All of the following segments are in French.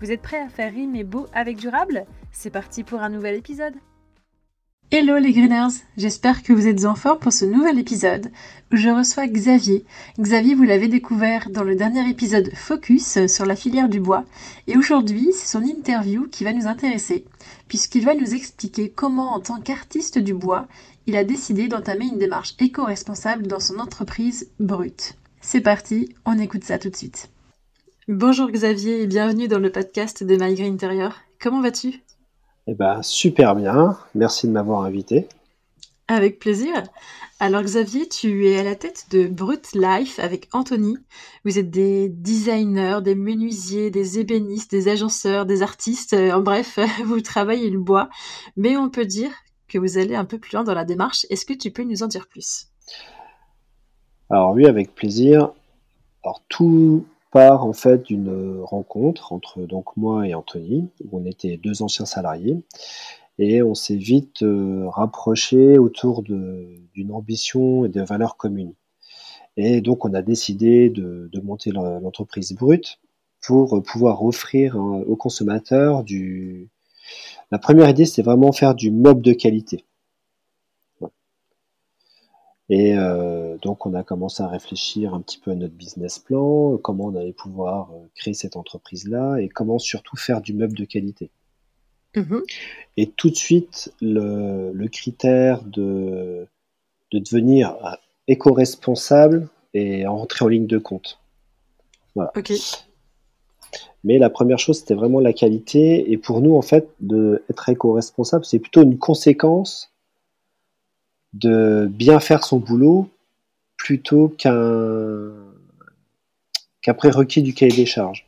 Vous êtes prêts à faire rimer beau avec durable? C'est parti pour un nouvel épisode Hello les Greeners, j'espère que vous êtes en forme pour ce nouvel épisode où je reçois Xavier. Xavier, vous l'avez découvert dans le dernier épisode Focus sur la filière du bois et aujourd'hui c'est son interview qui va nous intéresser puisqu'il va nous expliquer comment en tant qu'artiste du bois il a décidé d'entamer une démarche éco-responsable dans son entreprise Brut. C'est parti, on écoute ça tout de suite. Bonjour Xavier et bienvenue dans le podcast de My Green Interior. Comment vas-tu? Eh ben super bien, merci de m'avoir invité. Avec plaisir. Alors Xavier, tu es à la tête de Brut Life avec Anthony. Vous êtes des designers, des menuisiers, des ébénistes, des agenceurs, des artistes. En bref, vous travaillez le bois. Mais on peut dire que vous allez un peu plus loin dans la démarche. Est-ce que tu peux nous en dire plus? Alors oui, avec plaisir. Alors tout, part en fait d'une rencontre entre donc moi et Anthony, où on était deux anciens salariés, et on s'est vite euh, rapproché autour d'une ambition et de valeurs communes. Et donc on a décidé de, monter l'entreprise brute pour pouvoir offrir aux consommateurs du. La première idée, c'est vraiment faire du mob de qualité. Et euh, donc, on a commencé à réfléchir un petit peu à notre business plan, comment on allait pouvoir euh, créer cette entreprise-là et comment surtout faire du meuble de qualité. Mmh et tout de suite, le, le critère de, de devenir euh, éco-responsable est rentré en ligne de compte. Voilà. Ok. Mais la première chose, c'était vraiment la qualité. Et pour nous, en fait, d'être éco-responsable, c'est plutôt une conséquence de bien faire son boulot plutôt qu'un qu'un prérequis du cahier des charges.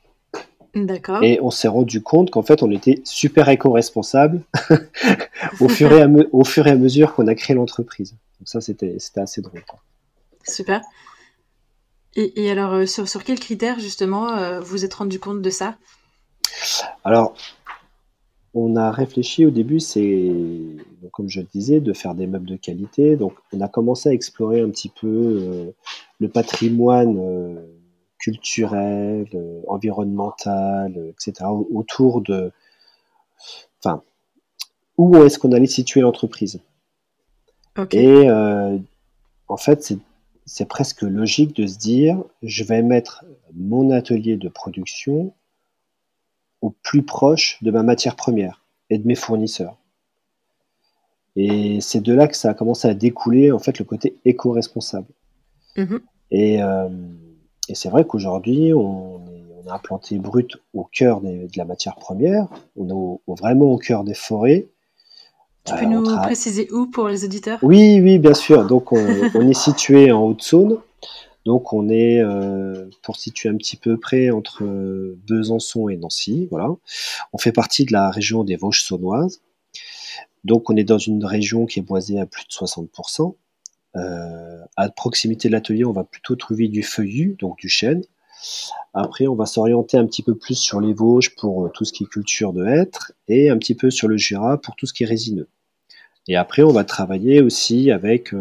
D'accord. Et on s'est rendu compte qu'en fait, on était super éco-responsable au, fur et à au fur et à mesure qu'on a créé l'entreprise. Donc ça, c'était assez drôle. Super. Et, et alors, euh, sur, sur quels critères, justement, euh, vous êtes rendu compte de ça? Alors, on a réfléchi au début, c'est, comme je le disais, de faire des meubles de qualité. Donc, on a commencé à explorer un petit peu euh, le patrimoine euh, culturel, euh, environnemental, etc., autour de. Enfin, où est-ce qu'on allait situer l'entreprise Et en fait, c'est presque logique de se dire je vais mettre mon atelier de production au plus proche de ma matière première et de mes fournisseurs. Et c'est de là que ça a commencé à découler en fait le côté éco-responsable. Mhm. Euh, et, c'est vrai qu'aujourd'hui, on, a implanté brut au cœur de la matière première, on est vraiment au cœur des forêts. Tu peux euh, nous préciser où pour les auditeurs? Oui, oui, bien sûr. Donc on, on est situé en Haute-Saône, donc on est, euh, pour situer un petit peu près, entre Besançon et Nancy. Voilà. On fait partie de la région des Vosges saunoises. Donc on est dans une région qui est boisée à plus de 60%. Euh, à proximité de l'atelier, on va plutôt trouver du feuillu, donc du chêne. Après, on va s'orienter un petit peu plus sur les Vosges pour euh, tout ce qui est culture de hêtre et un petit peu sur le Jura pour tout ce qui est résineux. Et après, on va travailler aussi avec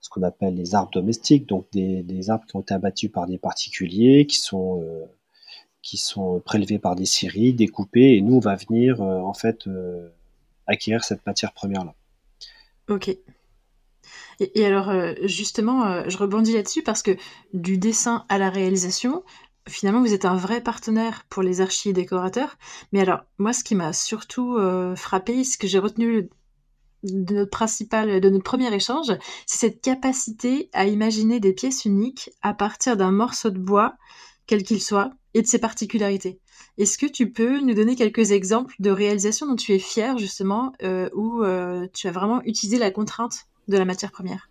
ce qu'on appelle les arbres domestiques, donc des, arbres qui ont été abattus par des particuliers, qui sont euh, qui sont prélevés par des scieries, découpés, et nous on va venir euh, en fait euh, acquérir cette matière première là. Ok. Et, alors justement, je rebondis là-dessus parce que du dessin à la réalisation, finalement, vous êtes un vrai partenaire pour les archis décorateurs. Mais alors, moi, ce qui m'a surtout frappé, ce que j'ai retenu de notre principal, de notre premier échange, c'est cette capacité à imaginer des pièces uniques à partir d'un morceau de bois, quel qu'il soit, et de ses particularités. Est-ce que tu peux nous donner quelques exemples de réalisations dont tu es fier justement, euh, où euh, tu as vraiment utilisé la contrainte de la matière première?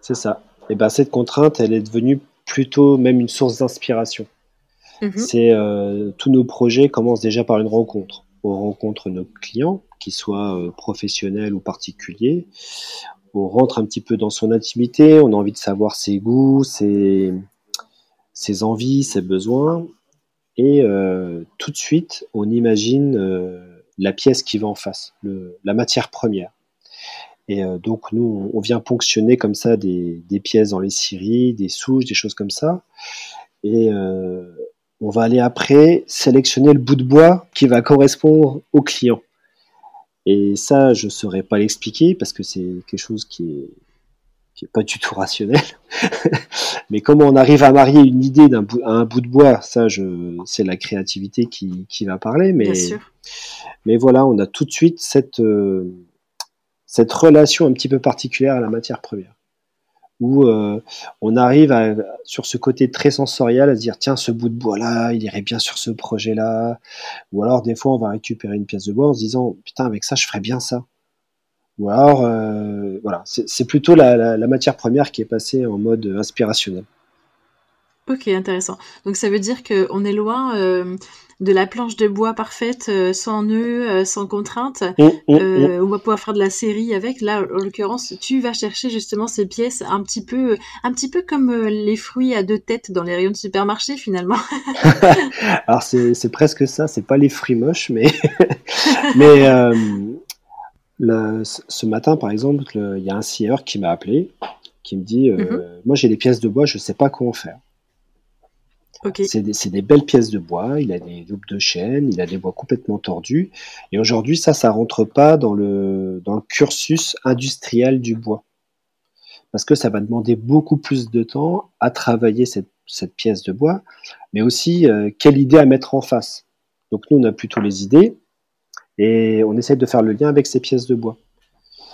C'est ça. Et ben cette contrainte, elle est devenue plutôt même une source d'inspiration. Mhm. C'est tous nos projets commencent déjà par une rencontre. On rencontre nos clients, qu'ils soient professionnels ou particuliers. On rentre un petit peu dans son intimité. On a envie de savoir ses goûts, ses, envies, ses besoins. Et tout de suite, on imagine la pièce qui va en face, la matière première. Et euh, donc nous, on vient ponctionner comme ça des, pièces dans les scieries, des souches, des choses comme ça. Et euh, on va aller après sélectionner le bout de bois qui va correspondre au client. Et ça, je ne saurais pas l'expliquer parce que c'est quelque chose qui est, qui est pas du tout rationnel. Mais comment on arrive à marier une idée d'un bout, à un bout de bois, ça, je, c'est la créativité qui, qui va parler. Mais, mais voilà, on a tout de suite cette, euh, cette relation un petit peu particulière à la matière première. Où euh, on arrive sur ce côté très sensoriel à se dire tiens ce bout de bois là il irait bien sur ce projet là ou alors des fois on va récupérer une pièce de bois en se disant putain avec ça je ferais bien ça. Ou alors euh, voilà c'est plutôt la, matière première qui est passée en mode inspirationnel. Ok intéressant. Donc ça veut dire qu'on est loin euh, de la planche de bois parfaite, euh, sans nœud, euh, sans contrainte. Mmh, mmh, euh, mmh. On va pouvoir faire de la série avec. Là, en l'occurrence, tu vas chercher justement ces pièces un petit peu, un petit peu comme les fruits à deux têtes dans les rayons de supermarché finalement. Alors c'est presque ça. C'est pas les fruits moches, mais mais ce matin, par exemple, il y a un scieur qui m'a appelé, qui me dit, moi j'ai des pièces de bois, je sais pas comment faire. C'est des, belles pièces de bois, il a des loupes de chêne, il a des bois complètement tordus. Et aujourd'hui, ça, ça rentre pas dans le, dans le cursus industriel du bois. Parce que ça va demander beaucoup plus de temps à travailler cette, pièce de bois, mais aussi euh, quelle idée à mettre en face. Donc nous, on a plutôt les idées et on essaie de faire le lien avec ces pièces de bois.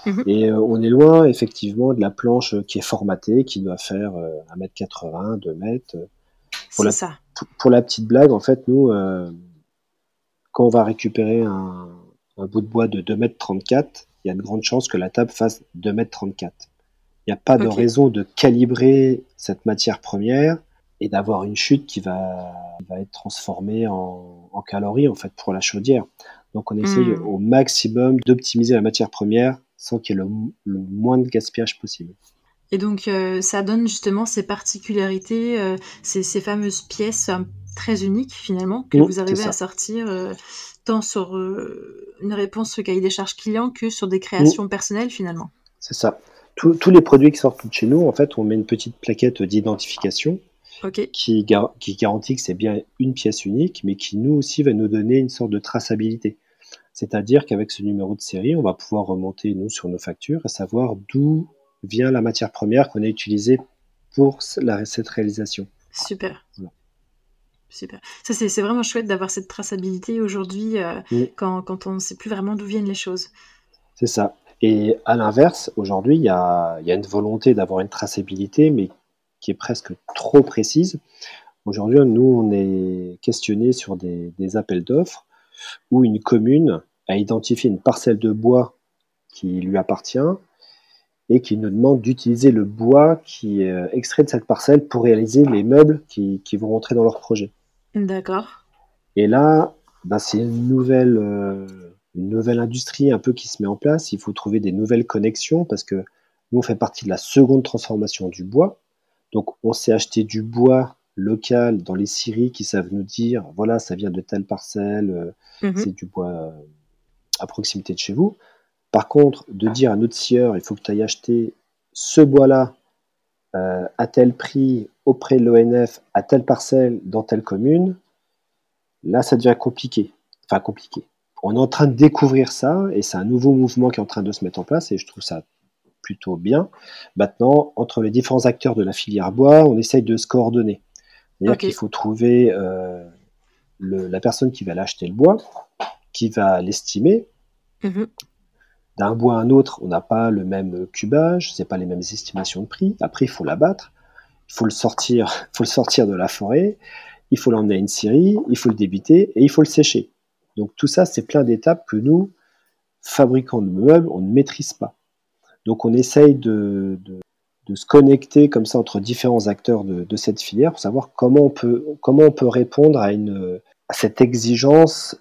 Mhm. Et euh, on est loin effectivement de la planche qui est formatée, qui doit faire 1m80, 2 m pour la, ça. Pour, la petite blague, en fait, nous, euh, quand on va récupérer un, bout de bois de 2m34, il y a de grandes chances que la table fasse 2m34. Il n'y a pas de raison de calibrer cette matière première et d'avoir une chute qui va, va être transformée en, calories en fait pour la chaudière. Donc on essaye hmm. au maximum d'optimiser la matière première sans qu'il y ait le moins de gaspillage possible. Et donc, euh, ça donne justement ces particularités, euh, ces, fameuses pièces euh, très uniques finalement, que vous arrivez à sortir tant sur une réponse au cahier des charges client que sur des créations personnelles finalement. C'est ça. tous les produits qui sortent de chez nous, en fait, on met une petite plaquette d'identification qui, qui garantit que c'est bien une pièce unique, mais qui nous aussi va nous donner une sorte de traçabilité. C'est-à-dire qu'avec ce numéro de série, on va pouvoir remonter, nous, sur nos factures, à savoir d'où vient la matière première qu'on a utilisée pour la, cette réalisation. Super. Super. Ça, c'est vraiment chouette d'avoir cette traçabilité aujourd'hui euh, quand, quand, on ne sait plus vraiment d'où viennent les choses. C'est ça. Et à l'inverse, aujourd'hui, il y a, y a, une volonté d'avoir une traçabilité, mais qui est presque trop précise. Aujourd'hui, nous, on est questionné sur des, des appels d'offres où une commune a identifié une parcelle de bois qui lui appartient et qui nous demande d'utiliser le bois qui est euh, extrait de cette parcelle pour réaliser les meubles qui, vont rentrer dans leur projet. D'accord. Et là, ben, c'est une nouvelle, euh, une nouvelle industrie un peu qui se met en place. Il faut trouver des nouvelles connexions parce que nous, on fait partie de la seconde transformation du bois. Donc, on s'est acheté du bois local dans les scieries qui savent nous dire voilà, ça vient de telle parcelle, euh, mhm. c'est du bois à proximité de chez vous. Par contre, de dire à notre sieur, il faut que tu ailles acheter ce bois-là euh, à tel prix auprès de l'ONF, à telle parcelle, dans telle commune, là, ça devient compliqué. Enfin, compliqué. On est en train de découvrir ça, et c'est un nouveau mouvement qui est en train de se mettre en place, et je trouve ça plutôt bien. Maintenant, entre les différents acteurs de la filière bois, on essaye de se coordonner. C'est-à-dire qu'il faut trouver euh, la personne qui va l'acheter le bois, qui va l'estimer, mhm d'un bois à un autre, on n'a pas le même cubage, c'est pas les mêmes estimations de prix. Après, il faut l'abattre, il faut le sortir, faut le sortir de la forêt, il faut l'emmener à une scierie, il faut le débiter et il faut le sécher. Donc tout ça, c'est plein d'étapes que nous, fabricants de meubles, on ne maîtrise pas. Donc on essaye de, se connecter comme ça entre différents acteurs de, cette filière pour savoir comment on peut, comment on peut répondre à, une, à cette exigence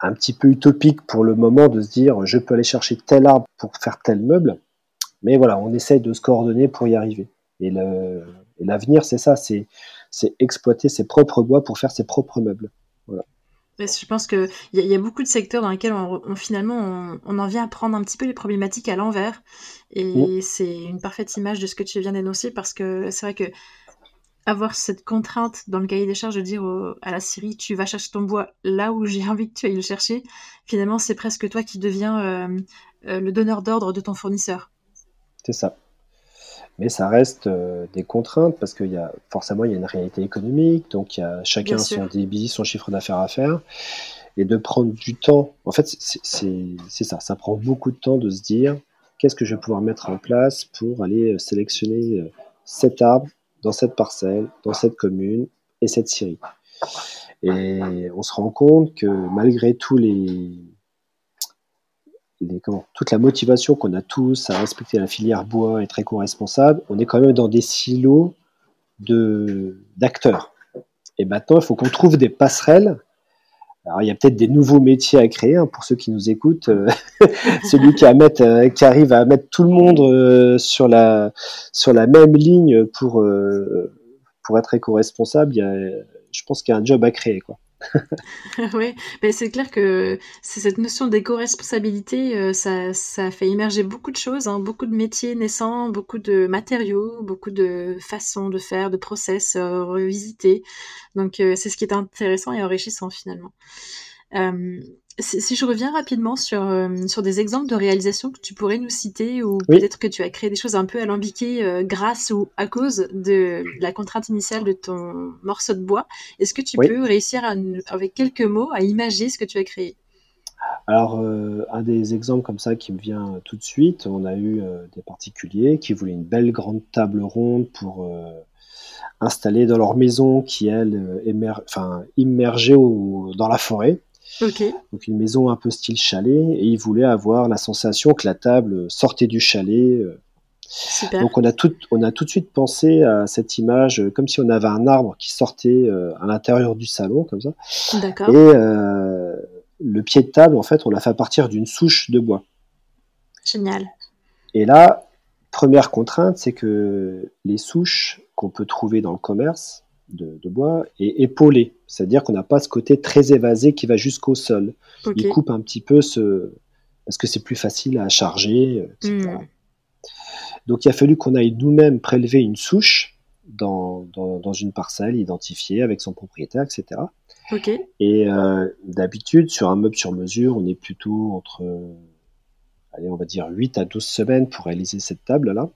un petit peu utopique pour le moment de se dire je peux aller chercher tel arbre pour faire tel meuble, mais voilà, on essaye de se coordonner pour y arriver. Et l'avenir, c'est ça, c'est exploiter ses propres bois pour faire ses propres meubles. Voilà. Je pense qu'il y, y, a beaucoup de secteurs dans lesquels on, finalement on, en vient à prendre un petit peu les problématiques à l'envers. Et c'est une parfaite image de ce que tu viens d'énoncer parce que c'est vrai que avoir cette contrainte dans le cahier des charges de dire à la Syrie tu vas chercher ton bois là où j'ai envie que tu ailles le chercher, finalement c'est presque toi qui deviens euh, euh, le donneur d'ordre de ton fournisseur. C'est ça. Mais ça reste euh, des contraintes parce qu'il y a forcément il y a une réalité économique, donc il y a chacun son débit, son chiffre d'affaires à faire. Et de prendre du temps, en fait c'est ça, ça prend beaucoup de temps de se dire qu'est-ce que je vais pouvoir mettre en place pour aller sélectionner cet arbre dans cette parcelle, dans cette commune et cette Syrie. Et on se rend compte que malgré tous les, les comment, toute la motivation qu'on a tous à respecter la filière bois et très co-responsable, on est quand même dans des silos de d'acteurs. Et maintenant, il faut qu'on trouve des passerelles alors, il y a peut-être des nouveaux métiers à créer hein, pour ceux qui nous écoutent. Euh, celui qui, euh, qui, arrive à mettre tout le monde euh, sur, la, sur la même ligne pour, pour être éco-responsable, je pense qu'il y a un job à créer. Quoi. oui, mais c'est clair que cette notion d'éco-responsabilité, euh, ça, ça, fait émerger beaucoup de choses, hein, beaucoup de métiers naissants, beaucoup de matériaux, beaucoup de façons de faire, de process euh, revisités. Donc euh, c'est ce qui est intéressant et enrichissant finalement. Si, je reviens rapidement sur, euh, sur des exemples de réalisations que tu pourrais nous citer, ou peut-être que tu as créé des choses un peu alambiquées euh, grâce ou à cause de la contrainte initiale de ton morceau de bois, est-ce que tu peux réussir avec quelques mots à imaginer ce que tu as créé? Alors, euh, un des exemples comme ça qui me vient tout de suite, on a eu des particuliers qui voulaient une belle grande table ronde pour installer dans leur maison qui, elle, émer enfin, immergée dans la forêt. Donc une maison un peu style chalet, et il voulait avoir la sensation que la table sortait du chalet. Euh. Donc on a, tout, on a tout de suite pensé à cette image euh, comme si on avait un arbre qui sortait euh, à l'intérieur du salon, comme ça. Et le pied de table, en fait, on l'a fait à partir d'une souche de bois. Génial. Et là, première contrainte, c'est que les souches qu'on peut trouver dans le commerce, de, bois et épaulé, c'est-à-dire qu'on n'a pas ce côté très évasé qui va jusqu'au sol. Il coupe un petit peu ce parce que c'est plus facile à charger, etc. Hmm. Donc il a fallu qu'on aille nous-mêmes prélever une souche dans, dans, une parcelle identifiée avec son propriétaire, etc. Et euh, d'habitude, sur un meuble sur mesure, on est plutôt entre, allez, on va dire 8 à 12 semaines pour réaliser cette table-là.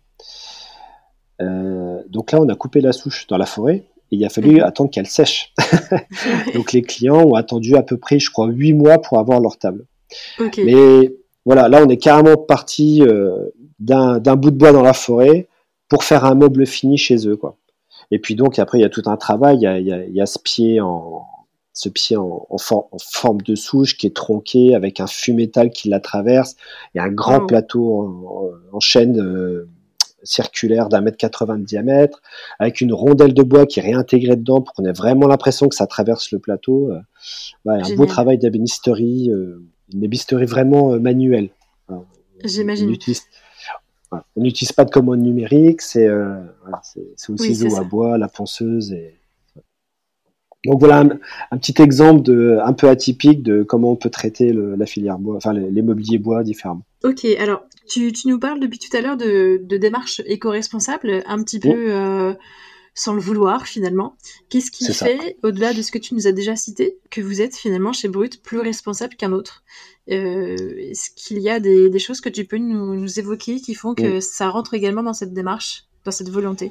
Euh, donc là, on a coupé la souche dans la forêt il a fallu mhm. attendre qu'elle sèche. Donc les clients ont attendu à peu près, je crois, huit mois pour avoir leur table. Mais voilà, là on est carrément parti euh, d'un bout de bois dans la forêt pour faire un meuble fini chez eux, quoi. Et puis donc après il y a tout un travail, il y a, il y a, ce pied en ce pied en, en, forme de souche qui est tronqué avec un fût métal qui la traverse. Il y a un grand oh. plateau en, chaîne. Euh, circulaire d'un mètre 80 de diamètre, avec une rondelle de bois qui est réintégrée dedans pour qu'on ait vraiment l'impression que ça traverse le plateau. Euh, un beau travail d'ébénisterie, euh, une ébénisterie vraiment euh, manuelle. J'imagine. On n'utilise pas de commande numérique, c'est au ciseau à bois, la ponceuse et donc voilà un, petit exemple de, un peu atypique de comment on peut traiter la filière bois, enfin les, mobiliers bois différemment. Ok, alors tu, nous parles depuis tout à l'heure de, démarche éco-responsable, un petit peu euh, sans le vouloir finalement. Qu'est-ce qui fait, au-delà de ce que tu nous as déjà cité, que vous êtes finalement chez Brut plus responsable qu'un autre? Euh, Est-ce qu'il y a des, choses que tu peux nous, évoquer qui font que ça rentre également dans cette démarche, dans cette volonté?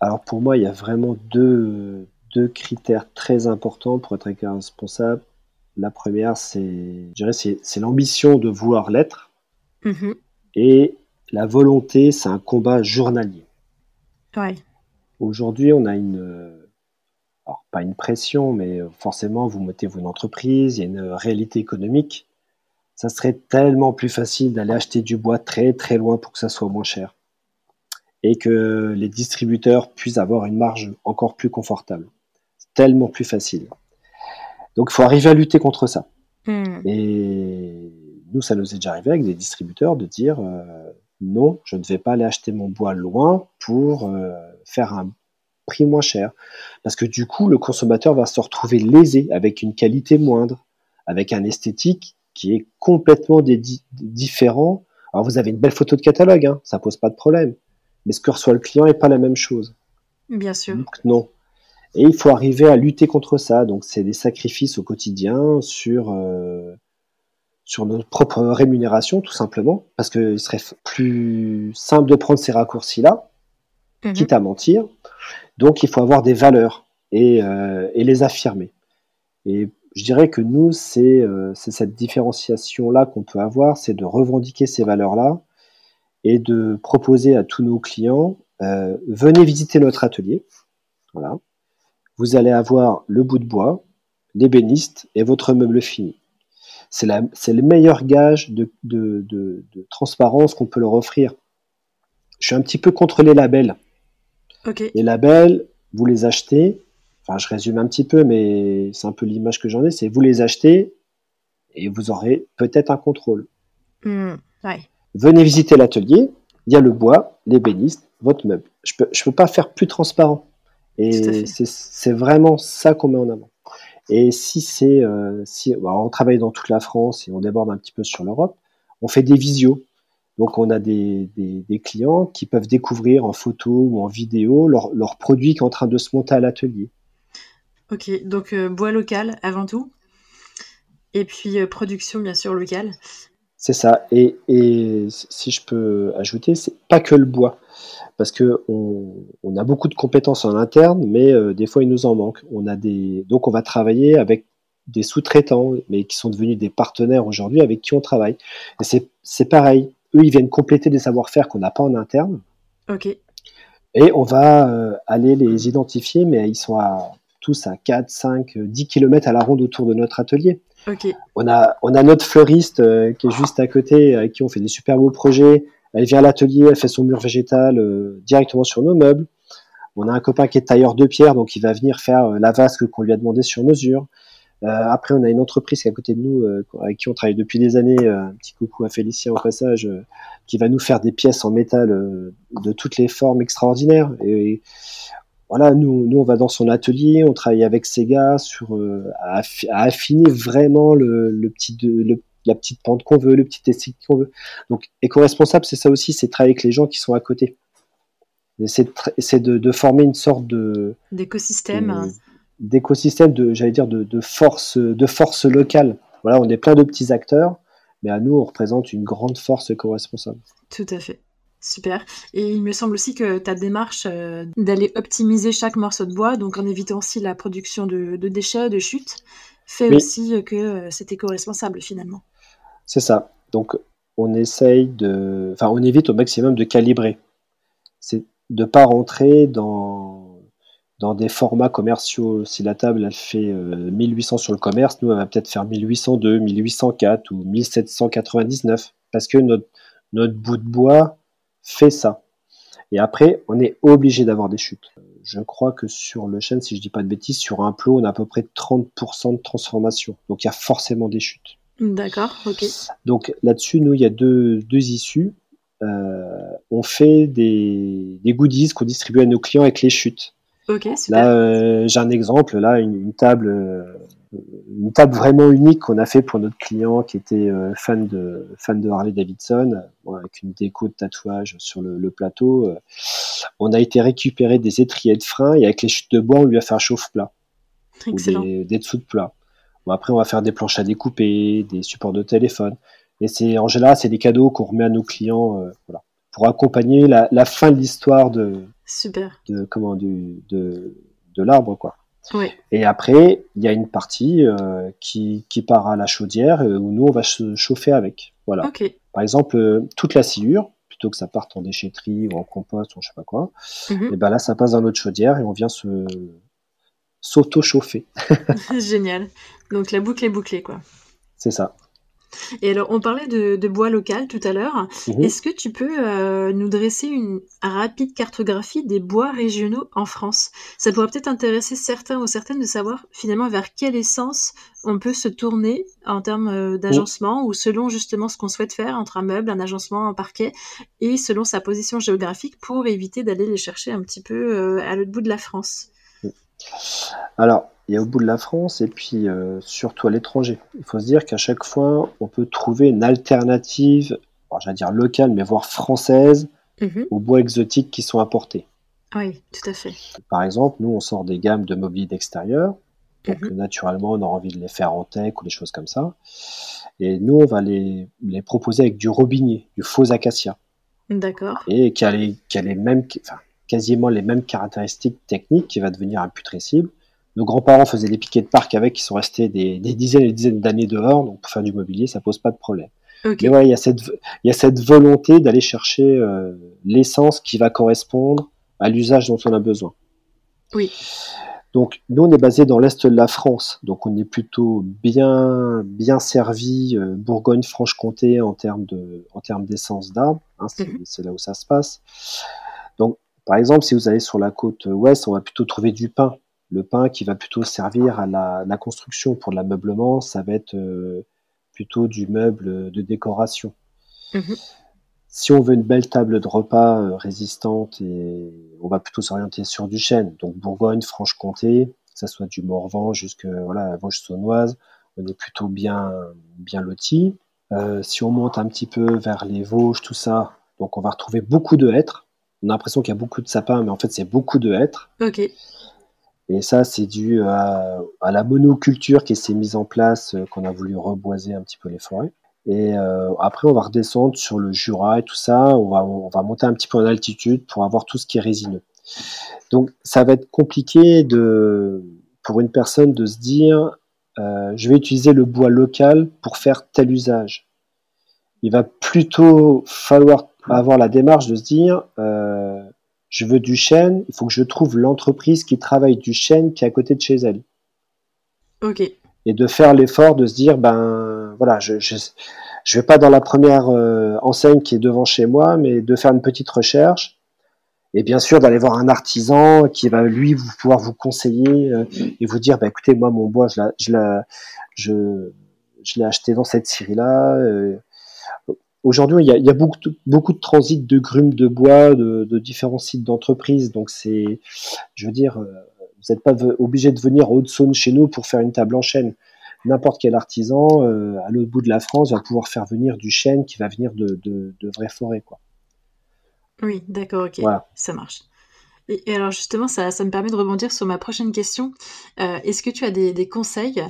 Alors pour moi, il y a vraiment deux, deux critères très importants pour être éco-responsable. La première, c'est, c'est l'ambition de vouloir l'être. Mm-hmm. Et la volonté, c'est un combat journalier. Aujourd'hui, on a une, alors pas une pression, mais forcément, vous mettez vous une entreprise, il y a une réalité économique. Ça serait tellement plus facile d'aller acheter du bois très très loin pour que ça soit moins cher. et que les distributeurs puissent avoir une marge encore plus confortable. Tellement plus facile. Donc il faut arriver à lutter contre ça. Hmm. Et nous, ça nous est déjà arrivé avec des distributeurs de dire euh, non, je ne vais pas aller acheter mon bois loin pour euh, faire un prix moins cher. Parce que du coup, le consommateur va se retrouver lésé avec une qualité moindre, avec un esthétique qui est complètement différent. Alors vous avez une belle photo de catalogue, hein, ça pose pas de problème. Mais ce que reçoit le client n'est pas la même chose. Bien sûr. non. Et il faut arriver à lutter contre ça. Donc c'est des sacrifices au quotidien sur euh, sur notre propre rémunération, tout simplement, parce qu'il serait plus simple de prendre ces raccourcis-là, mhm. quitte à mentir. Donc, il faut avoir des valeurs et, euh, les affirmer. Et je dirais que nous, euh, c'est cette différenciation-là qu'on peut avoir, c'est de revendiquer ces valeurs-là et de proposer à tous nos clients, euh, venez visiter notre atelier. Voilà. Vous allez avoir le bout de bois, l'ébéniste et votre meuble fini c'est le meilleur gage de, transparence qu'on peut leur offrir. Je suis un petit peu contre les labels. Les labels, vous les achetez, enfin je résume un petit peu, mais c'est un peu l'image que j'en ai, c'est vous les achetez et vous aurez peut-être un contrôle. Hmm, Venez visiter l'atelier, il y a le bois, l'ébéniste, votre meuble. Je peux, je peux pas faire plus transparent. Et c'est vraiment ça qu'on met en avant. Et si c'est, euh, si, bah, on travaille dans toute la France et on déborde un petit peu sur l'Europe, on fait des visios. Donc on a des, des, clients qui peuvent découvrir en photo ou en vidéo leur, leur produit qui est en train de se monter à l'atelier. Ok, donc euh, bois local avant tout, et puis euh, production bien sûr locale. C'est ça. Et, et, si je peux ajouter, c'est pas que le bois parce que on, a beaucoup de compétences en interne, mais euh, des fois il nous en manque. On a des, donc on va travailler avec des sous-traitants, mais qui sont devenus des partenaires aujourd'hui avec qui on travaille. Et c'est pareil. Eux, ils viennent compléter des savoir-faire qu'on n'a pas en interne. Ok. Et on va euh, aller les identifier, mais ils sont à, tous à 4, 5, 10 km à la ronde autour de notre atelier. On, a, on a notre fleuriste euh, qui est juste à côté, avec qui on fait des super beaux projets, elle vient à l'atelier, elle fait son mur végétal euh, directement sur nos meubles. On a un copain qui est tailleur de pierre, donc il va venir faire euh, la vasque qu'on lui a demandé sur mesure. Après, on a une entreprise qui est à côté de nous, avec qui on travaille depuis des années. un petit coucou à Félicien au passage, qui va nous faire des pièces en métal de toutes les formes extraordinaires. Voilà, nous, nous, on va dans son atelier, on travaille avec ses gars sur à, affiner vraiment le, le petit le, la petite pente qu'on veut, le petit esthétique qu'on veut. Donc, éco-responsable, c'est ça aussi, c'est travailler avec les gens qui sont à côté. C'est de, de, former une sorte de d'écosystème, d'écosystème de, j'allais dire, de, de, force, de force locale. Voilà, on est plein de petits acteurs, mais à nous, on représente une grande force éco-responsable. Tout à fait. Super. Et il me semble aussi que ta démarche euh, d'aller optimiser chaque morceau de bois, donc en évitant aussi la production de, de déchets, de chutes, fait aussi que euh, c'est éco-responsable finalement. C'est ça. Donc, on essaye de. Enfin, on évite au maximum de calibrer. C'est de ne pas rentrer dans, dans des formats commerciaux. Si la table, elle fait 1800 euh, sur le commerce, nous, elle va peut-être faire 1802, 1804 ou 1799. Parce que notre, notre bout de bois fait ça. Et après, on est obligé d'avoir des chutes. Je crois que sur le chêne, si je dis pas de bêtises, sur un plot, on a à peu près 30% de transformation. Donc il y a forcément des chutes. D'accord, ok. Donc là-dessus, nous, il y a deux, issues. Euh, on fait des, goodies qu'on distribue à nos clients avec les chutes. Ok, super. Là, euh, j'ai un exemple, là, une, table, euh, une table vraiment unique qu'on a fait pour notre client qui était fan de fan de Harley Davidson, avec une déco de tatouage sur le, plateau. on a été récupérer des étriers de frein et avec les chutes de bois, on lui a fait un chauffe-plat. Des, des dessous de plat après, on va faire des planches à découper, des supports de téléphone. Et c'est en général, c'est des cadeaux qu'on remet à nos clients, euh, voilà, pour accompagner la, fin de l'histoire de, Super. de comment du, de, de l'arbre, quoi. Oui. Et après, il y a une partie euh, qui, qui, part à la chaudière euh, où nous on va se chauffer avec. Voilà. Okay. Par exemple, toute la sciure, plutôt que ça parte en déchetterie ou en compost ou je sais pas quoi, mhm. et ben là ça passe dans notre chaudière et on vient se s'auto-chauffer. Génial. Donc la boucle est bouclée, quoi. C'est ça. Et alors, on parlait de, bois local tout à l'heure. Mhm. Est-ce que tu peux euh, nous dresser une rapide cartographie des bois régionaux en France? Ça pourrait peut-être intéresser certains ou certaines de savoir finalement vers quelle essence on peut se tourner en termes euh, d'agencement ou selon justement ce qu'on souhaite faire entre un meuble, un agencement, un parquet et selon sa position géographique pour éviter d'aller les chercher un petit peu euh, à l'autre bout de la France? Alors, il y a au bout de la France et puis euh, surtout à l'étranger. Il faut se dire qu'à chaque fois, on peut trouver une alternative, j'allais dire locale, mais voire française, mhm. aux bois exotiques qui sont apportés. Oui, tout à fait. Par exemple, nous, on sort des gammes de mobilier d'extérieur. Donc, mhm. naturellement, on a envie de les faire en tech ou des choses comme ça. Et nous, on va les, les proposer avec du robinier, du faux acacia. D'accord. Et qui a, les, qui a les mêmes, enfin, quasiment les mêmes caractéristiques techniques, qui va devenir imputrescible. Nos grands-parents faisaient des piquets de parc avec, qui sont restés des, dizaines et des dizaines d'années dehors, donc pour faire du mobilier, ça pose pas de problème. Mais voilà, il y a cette, il y a cette volonté d'aller chercher euh, l'essence qui va correspondre à l'usage dont on a besoin. Oui. Donc nous on est basé dans l'est de la France, donc on est plutôt bien bien servi euh, Bourgogne-Franche-Comté en termes de en termes d'essence d'arbres, hein, mhm. c'est là où ça se passe. Donc par exemple si vous allez sur la côte ouest, on va plutôt trouver du pin. Le pin qui va plutôt servir à la, construction pour l'ameublement, ça va être euh, plutôt du meuble de décoration. Mhm. Si on veut une belle table de repas euh, résistante, et on va plutôt s'orienter sur du chêne. Donc Bourgogne, Franche-Comté, que ça soit du Morvan jusque voilà, Vosges-Saunoise, on est plutôt bien, bien loti. Euh, si on monte un petit peu vers les Vosges, tout ça, donc on va retrouver beaucoup de hêtres. On a l'impression qu'il y a beaucoup de sapins, mais en fait c'est beaucoup de hêtres. Ok. Et ça, c'est dû à, la monoculture qui s'est mise en place, euh, qu'on a voulu reboiser un petit peu les forêts. Et euh, après, on va redescendre sur le Jura et tout ça. On va, on va monter un petit peu en altitude pour avoir tout ce qui est résineux. Donc, ça va être compliqué de, pour une personne de se dire, euh, je vais utiliser le bois local pour faire tel usage. Il va plutôt falloir avoir la démarche de se dire, je veux du chêne, il faut que je trouve l'entreprise qui travaille du chêne qui est à côté de chez elle. Ok et de faire l'effort de se dire ben voilà je je, je vais pas dans la première euh, enseigne qui est devant chez moi mais de faire une petite recherche et bien sûr d'aller voir un artisan qui va lui vous pouvoir vous conseiller euh, et vous dire bah écoutez moi mon bois je la, je la, je je l'ai acheté dans cette scierie là euh. Aujourd'hui, il y a, il y a beaucoup, de, beaucoup de transit de grumes de bois de, de différents sites d'entreprise. Donc, c'est, je veux dire, vous n'êtes pas obligé de venir au Haute-Saône chez nous pour faire une table en chêne. N'importe quel artisan euh, à l'autre bout de la France va pouvoir faire venir du chêne qui va venir de, de, vraies forêts. Quoi. Oui, d'accord, ok, ça marche. Et, alors justement, ça, me permet de rebondir sur ma prochaine question. Euh, est-ce que tu as des, conseils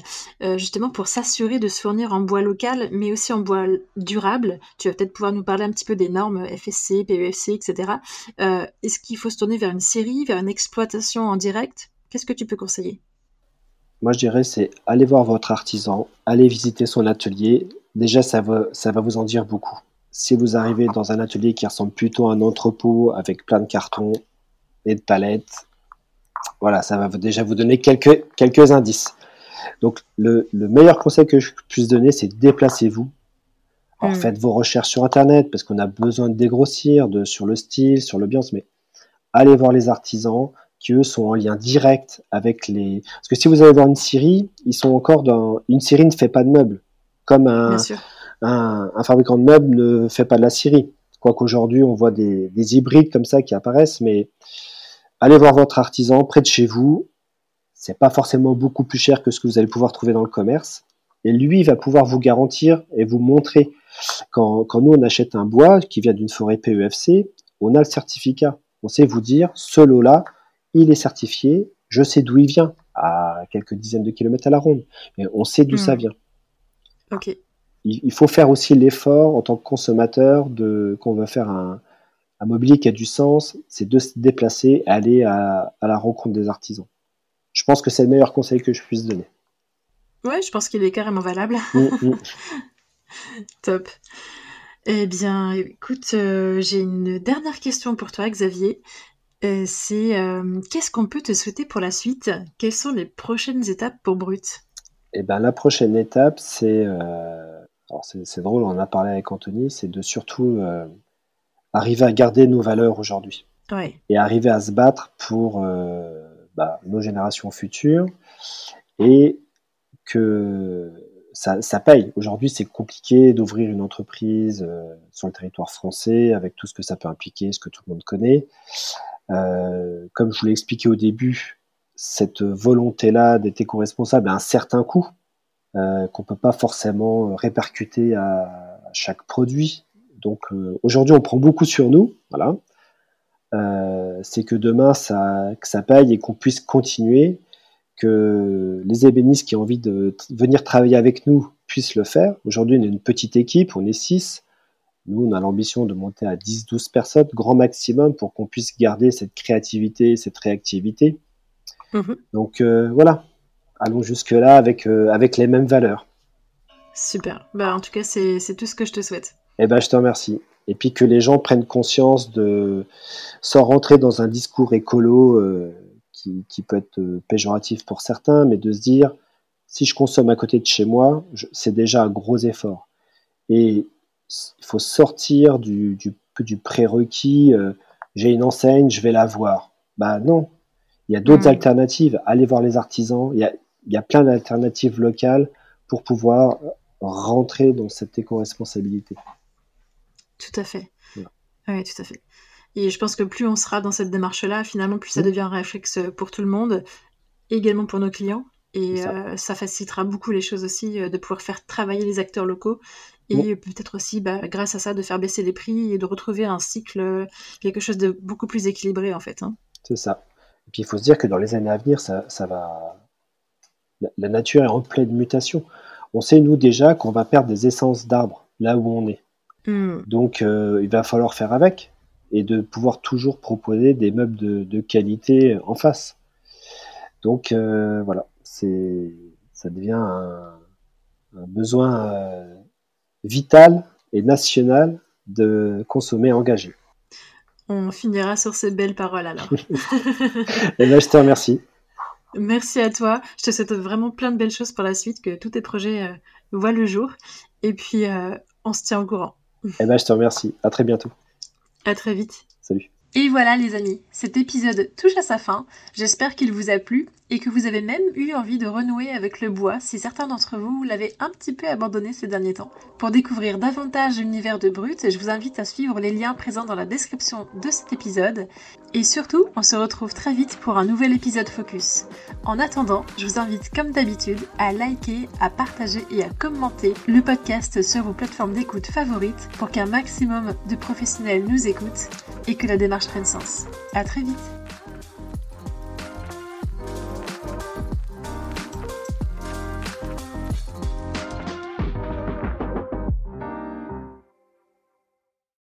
euh, justement pour s'assurer de se fournir en bois local, mais aussi en bois durable? Tu vas peut-être pouvoir nous parler un petit peu des normes FSC, PEFC, etc. Est-ce qu'il faut se tourner vers une série, vers une exploitation en direct? Qu'est-ce que tu peux conseiller? Moi, je dirais, c'est aller voir votre artisan, aller visiter son atelier. Déjà, ça va, ça va vous en dire beaucoup. Si vous arrivez dans un atelier qui ressemble plutôt à un entrepôt avec plein de cartons et de palettes, voilà, ça va déjà vous donner quelques, quelques indices. Donc, le, meilleur conseil que je puisse donner, c'est déplacez-vous. Alors, hmm. faites vos recherches sur Internet parce qu'on a besoin de dégrossir de, sur le style, sur l'ambiance, mais allez voir les artisans, qui eux sont en lien direct avec les. Parce que si vous allez voir une série, ils sont encore dans. Une série ne fait pas de meubles, comme un, un, un, fabricant de meubles ne fait pas de la série. Quoiqu'aujourd'hui, on voit des, des, hybrides comme ça qui apparaissent, mais allez voir votre artisan près de chez vous. C'est pas forcément beaucoup plus cher que ce que vous allez pouvoir trouver dans le commerce. Et lui, il va pouvoir vous garantir et vous montrer. Quand, quand nous, on achète un bois qui vient d'une forêt PEFC, on a le certificat. On sait vous dire, ce lot-là, il est certifié, je sais d'où il vient, à quelques dizaines de kilomètres à la ronde, mais on sait d'où ça hmm. vient. Ok. Il, faut faire aussi l'effort en tant que consommateur de qu'on veut faire un, mobilier qui a du sens, c'est de se déplacer, aller à, la rencontre des artisans. Je pense que c'est le meilleur conseil que je puisse donner. Ouais, je pense qu'il est carrément valable. Mm, mm. Top. Eh bien, écoute, euh, j'ai une dernière question pour toi, Xavier. Euh, c'est euh, qu'est-ce qu'on peut te souhaiter pour la suite? Quelles sont les prochaines étapes pour Brut? Eh ben, la prochaine étape, c'est alors c'est drôle, on en a parlé avec Anthony, c'est de surtout arriver à garder nos valeurs aujourd'hui. Et arriver à se battre pour euh, bah, nos générations futures et que ça, ça paye. Aujourd'hui, c'est compliqué d'ouvrir une entreprise euh, sur le territoire français avec tout ce que ça peut impliquer, ce que tout le monde connaît. comme je vous l'ai expliqué au début, cette volonté-là d'être éco-responsable a un certain coût euh, qu'on peut pas forcément répercuter à, chaque produit. Donc euh, aujourd'hui, on prend beaucoup sur nous, voilà. Euh, c'est que demain, ça, que ça paye et qu'on puisse continuer, que les ébénistes qui ont envie de venir travailler avec nous puissent le faire. Aujourd'hui, on est une petite équipe, on est 6. Nous, on a l'ambition de monter à 10-12 personnes, grand maximum, pour qu'on puisse garder cette créativité, cette réactivité. Mhm. Donc euh, voilà, allons jusque-là avec, euh, avec les mêmes valeurs. Super. Bah, en tout cas, c'est tout ce que je te souhaite. Eh ben, je te remercie. Et puis que les gens prennent conscience de, sans rentrer dans un discours écolo euh, qui, qui, peut être péjoratif pour certains, mais de se dire, si je consomme à côté de chez moi, c'est déjà un gros effort. Et il faut sortir du, du, du prérequis, j'ai une enseigne, je vais la voir. Bah non, il y a d'autres hmm. alternatives. Allez voir les artisans. Il y a, plein d'alternatives locales pour pouvoir rentrer dans cette éco-responsabilité. Tout à fait. Oui, tout à fait. Et je pense que plus on sera dans cette démarche-là, finalement, plus ça hmm. devient un réflexe pour tout le monde, également pour nos clients. Et ça. Euh, facilitera beaucoup les choses aussi euh, de pouvoir faire travailler les acteurs locaux et peut-être aussi, bah, grâce à ça, de faire baisser les prix et de retrouver un cycle, quelque chose de beaucoup plus équilibré en fait. Hein. C'est ça. Et puis il faut se dire que dans les années à venir, ça, va. La, nature est en pleine mutation. On sait, nous, déjà qu'on va perdre des essences d'arbres là où on est. Hmm. Donc euh, il va falloir faire avec et de pouvoir toujours proposer des meubles de, qualité en face. Donc euh, voilà, c'est ça devient un, besoin euh, vital et national de consommer engagé. On finira sur ces belles paroles alors. Et eh bien, je te remercie. Merci à toi. Je te souhaite vraiment plein de belles choses pour la suite, que tous tes projets euh, voient le jour. Et puis, euh, on se tient au courant. Eh bien, je te remercie. À très bientôt. À très vite. Salut. Et voilà les amis, cet épisode touche à sa fin. J'espère qu'il vous a plu et que vous avez même eu envie de renouer avec le bois si certains d'entre vous l'avaient un petit peu abandonné ces derniers temps. Pour découvrir davantage l'univers de Brut, je vous invite à suivre les liens présents dans la description de cet épisode. Et surtout, on se retrouve très vite pour un nouvel épisode Focus. En attendant, je vous invite comme d'habitude à liker, à partager et à commenter le podcast sur vos plateformes d'écoute favorites pour qu'un maximum de professionnels nous écoutent et que la démarche prenne sens. À très vite